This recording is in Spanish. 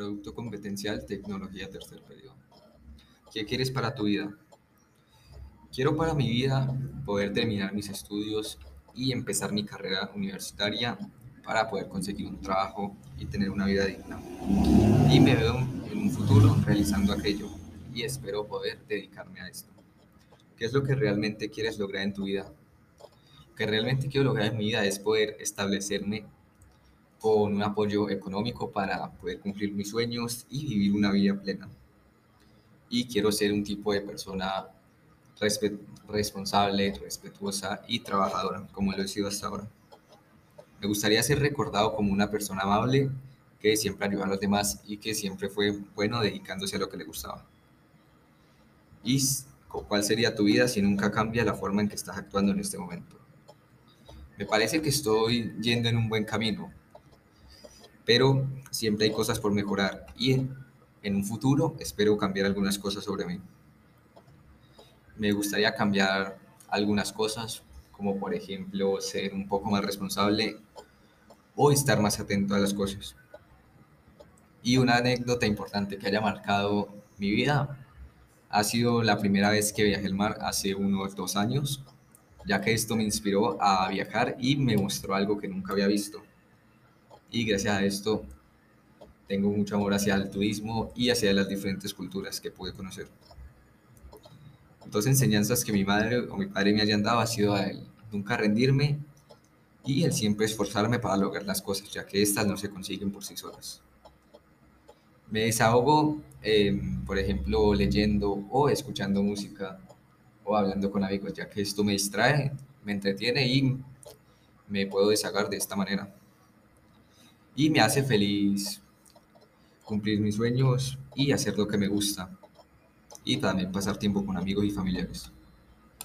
Producto competencial, tecnología, tercer periodo. ¿Qué quieres para tu vida? Quiero para mi vida poder terminar mis estudios y empezar mi carrera universitaria para poder conseguir un trabajo y tener una vida digna. Y me veo en un futuro realizando aquello y espero poder dedicarme a esto. ¿Qué es lo que realmente quieres lograr en tu vida? Lo que realmente quiero lograr en mi vida es poder establecerme con un apoyo económico para poder cumplir mis sueños y vivir una vida plena. Y quiero ser un tipo de persona responsable, respetuosa y trabajadora, como lo he sido hasta ahora. Me gustaría ser recordado como una persona amable que siempre ayuda a los demás y que siempre fue bueno dedicándose a lo que le gustaba. ¿Y cuál sería tu vida si nunca cambia la forma en que estás actuando en este momento? Me parece que estoy yendo en un buen camino, pero siempre hay cosas por mejorar y en, un futuro espero cambiar algunas cosas sobre mí. Me gustaría cambiar algunas cosas, como por ejemplo ser un poco más responsable o estar más atento a las cosas. Y una anécdota importante que haya marcado mi vida ha sido la primera vez que viajé al mar hace unos dos años, ya que esto me inspiró a viajar y me mostró algo que nunca había visto y gracias a esto tengo mucho amor hacia el turismo y hacia las diferentes culturas que pude conocer. Dos enseñanzas que mi madre o mi padre me hayan dado ha sido a él nunca rendirme y el siempre esforzarme para lograr las cosas, ya que estas no se consiguen por sí solas. Me desahogo, em, por ejemplo, leyendo o escuchando música o hablando con amigos, ya que esto me distrae, me entretiene y me puedo desahogar de esta manera y me hace feliz cumplir mis sueños y hacer lo que me gusta y también pasar tiempo con amigos y familiares.